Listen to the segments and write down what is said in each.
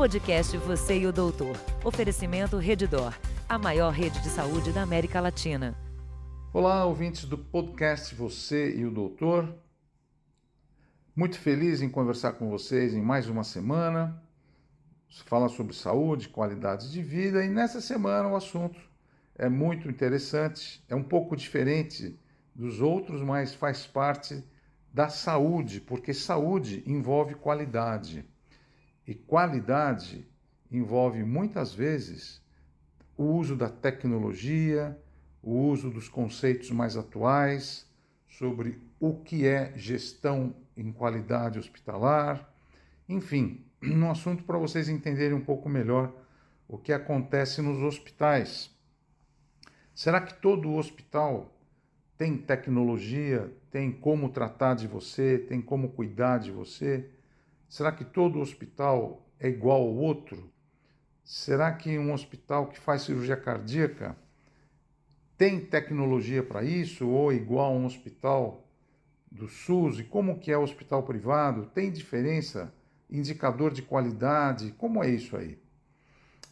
Podcast Você e o Doutor. Oferecimento Redidor, a maior rede de saúde da América Latina. Olá, ouvintes do podcast Você e o Doutor. Muito feliz em conversar com vocês em mais uma semana. Fala sobre saúde, qualidade de vida e nessa semana o assunto é muito interessante, é um pouco diferente dos outros, mas faz parte da saúde, porque saúde envolve qualidade. E qualidade envolve muitas vezes o uso da tecnologia, o uso dos conceitos mais atuais sobre o que é gestão em qualidade hospitalar, enfim, um assunto para vocês entenderem um pouco melhor o que acontece nos hospitais. Será que todo hospital tem tecnologia, tem como tratar de você, tem como cuidar de você? Será que todo hospital é igual ao outro? Será que um hospital que faz cirurgia cardíaca tem tecnologia para isso ou é igual a um hospital do SUS? E como que é o hospital privado? Tem diferença? Indicador de qualidade? Como é isso aí?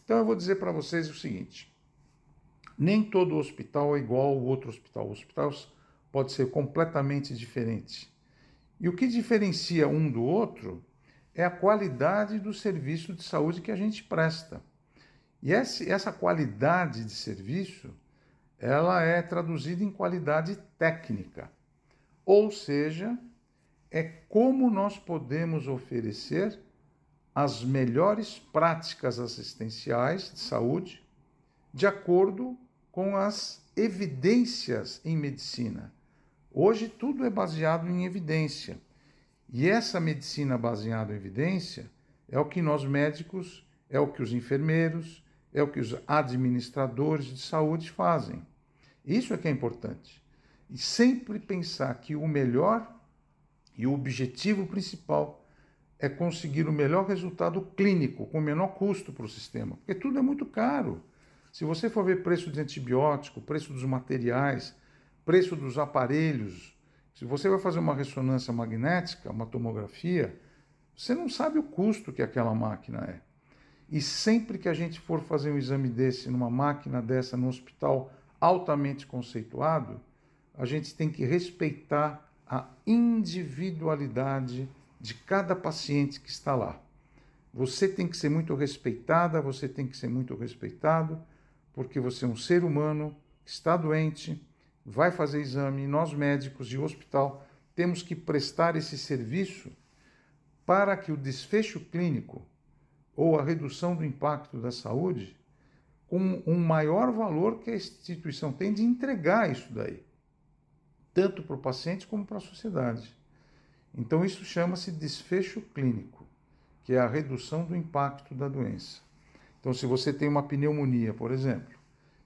Então eu vou dizer para vocês o seguinte: nem todo hospital é igual ao outro hospital. O hospital pode ser completamente diferente. E o que diferencia um do outro é a qualidade do serviço de saúde que a gente presta. E essa qualidade de serviço, ela é traduzida em qualidade técnica. Ou seja, é como nós podemos oferecer as melhores práticas assistenciais de saúde de acordo com as evidências em medicina. Hoje tudo é baseado em evidência. E essa medicina baseada em evidência é o que nós médicos, é o que os enfermeiros, é o que os administradores de saúde fazem. Isso é que é importante. E sempre pensar que o melhor e o objetivo principal é conseguir o melhor resultado clínico, com o menor custo para o sistema. Porque tudo é muito caro. Se você for ver preço de antibiótico, preço dos materiais, preço dos aparelhos, se você vai fazer uma ressonância magnética, uma tomografia, você não sabe o custo que aquela máquina é. E sempre que a gente for fazer um exame desse numa máquina dessa no hospital altamente conceituado, a gente tem que respeitar a individualidade de cada paciente que está lá. Você tem que ser muito respeitada, você tem que ser muito respeitado porque você é um ser humano, está doente, vai fazer exame, nós médicos de hospital temos que prestar esse serviço para que o desfecho clínico ou a redução do impacto da saúde com um maior valor que a instituição tem de entregar isso daí, tanto para o paciente como para a sociedade. Então isso chama-se desfecho clínico, que é a redução do impacto da doença. Então, se você tem uma pneumonia, por exemplo,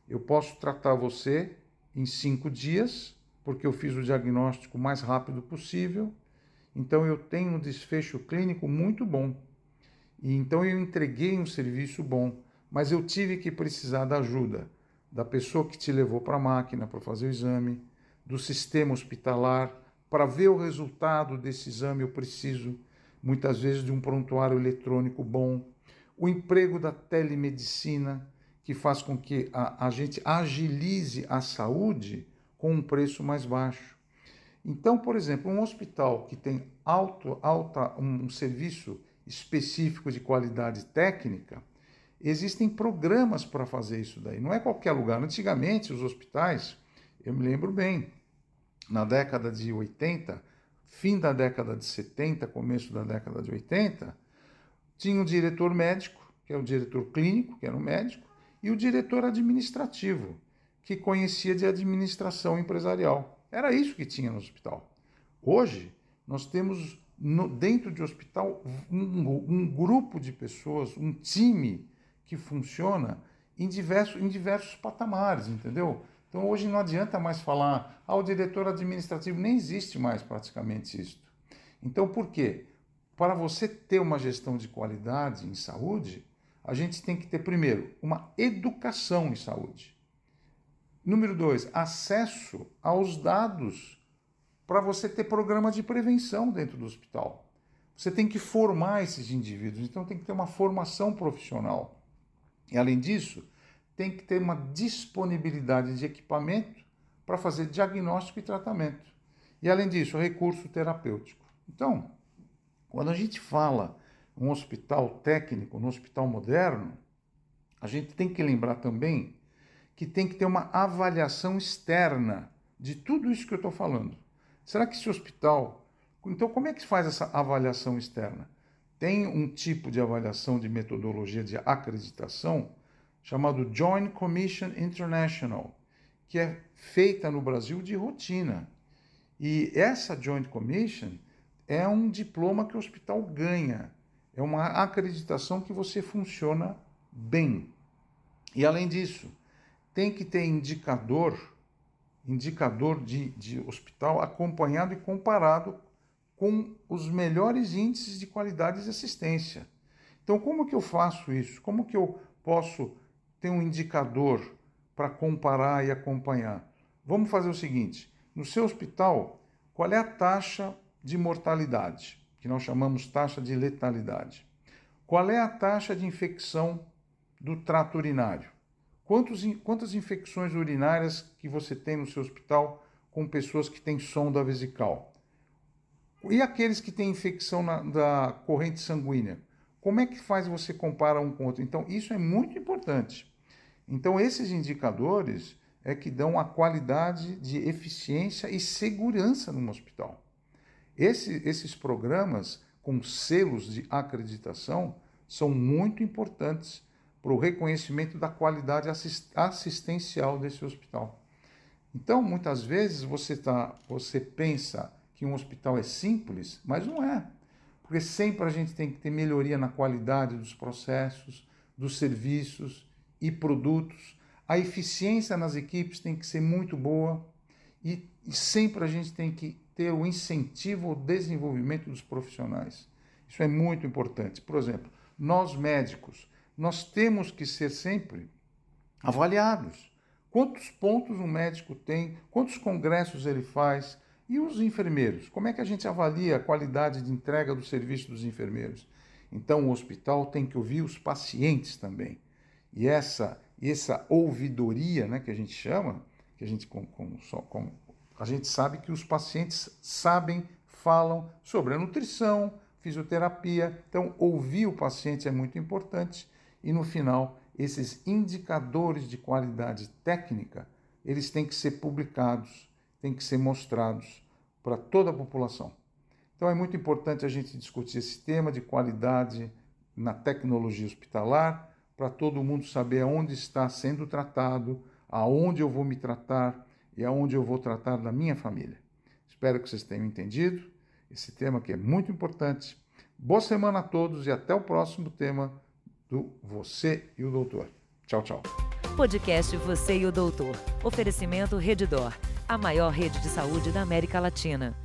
eu posso tratar você em cinco dias, porque eu fiz o diagnóstico mais rápido possível. Então, eu tenho um desfecho clínico muito bom. E então, eu entreguei um serviço bom, mas eu tive que precisar da ajuda da pessoa que te levou para a máquina para fazer o exame, do sistema hospitalar. Para ver o resultado desse exame, eu preciso muitas vezes de um prontuário eletrônico bom o emprego da telemedicina, que faz com que a, a gente agilize a saúde com um preço mais baixo. Então, por exemplo, um hospital que tem alto, alta, um serviço específico de qualidade técnica, existem programas para fazer isso daí. Não é qualquer lugar. Antigamente, os hospitais, eu me lembro bem, na década de 80, fim da década de 70, começo da década de 80, tinha o diretor médico, que é o diretor clínico, que era o médico, e o diretor administrativo, que conhecia de administração empresarial. Era isso que tinha no hospital. Hoje, nós temos no, dentro de hospital um, um, grupo de pessoas, um time que funciona em diversos, em diversos patamares, entendeu? Então hoje não adianta mais falar, ah, o diretor administrativo nem existe mais praticamente isso. Então por quê? para você ter uma gestão de qualidade em saúde, a gente tem que ter, primeiro, uma educação em saúde. Número dois, acesso aos dados para você ter programa de prevenção dentro do hospital. você tem que formar esses indivíduos, então tem que ter uma formação profissional. E além disso, tem que ter uma disponibilidade de equipamento para fazer diagnóstico e tratamento. E além disso, recurso terapêutico. Então, quando a gente fala um hospital técnico, um hospital moderno, a gente tem que lembrar também que tem que ter uma avaliação externa de tudo isso que eu estou falando. Será que esse hospital. Então, como é que se faz essa avaliação externa? Tem um tipo de avaliação de metodologia de acreditação chamado Joint Commission International, que é feita no Brasil de rotina. E essa Joint Commission é um diploma que o hospital ganha, é uma acreditação que você funciona bem. E além disso, tem que ter indicador, indicador de, de hospital acompanhado e comparado com os melhores índices de qualidade de assistência. Então, como que eu faço isso? Como que eu posso ter um indicador para comparar e acompanhar? Vamos fazer o seguinte: no seu hospital, qual é a taxa de mortalidade, que nós chamamos taxa de letalidade? Qual é a taxa de infecção do trato urinário? Quantos, quantas infecções urinárias que você tem no seu hospital com pessoas que têm sonda vesical? E aqueles que têm infecção na, da corrente sanguínea? Como é que faz você comparar um com outro? Então, isso é muito importante. Então, esses indicadores é que dão a qualidade de eficiência e segurança no hospital. Esse, esses programas com selos de acreditação são muito importantes para o reconhecimento da qualidade assistencial desse hospital. Então, muitas vezes você, tá, você pensa que um hospital é simples, mas não é. Porque sempre a gente tem que ter melhoria na qualidade dos processos, dos serviços e produtos. A eficiência nas equipes tem que ser muito boa e, e sempre a gente tem que ter o incentivo ao desenvolvimento dos profissionais. Isso é muito importante. Por exemplo, nós médicos, nós temos que ser sempre avaliados. Quantos pontos um médico tem, quantos congressos ele faz, e os enfermeiros? Como é que a gente avalia a qualidade de entrega do serviço dos enfermeiros? Então, o hospital tem que ouvir os pacientes também. E essa, essa ouvidoria, né, que a gente chama, que a gente, com, com, com, a gente sabe que os pacientes sabem, falam sobre a nutrição, fisioterapia. Então, ouvir o paciente é muito importante e no final, esses indicadores de qualidade técnica, eles têm que ser publicados, têm que ser mostrados para toda a população. Então é muito importante a gente discutir esse tema de qualidade na tecnologia hospitalar, para todo mundo saber aonde está sendo tratado, aonde eu vou me tratar e aonde eu vou tratar da minha família. Espero que vocês tenham entendido esse tema que é muito importante. Boa semana a todos e até o próximo tema do Você e o Doutor. Tchau, tchau. Podcast Você e o Doutor. Oferecimento Redidor, a maior rede de saúde da América Latina.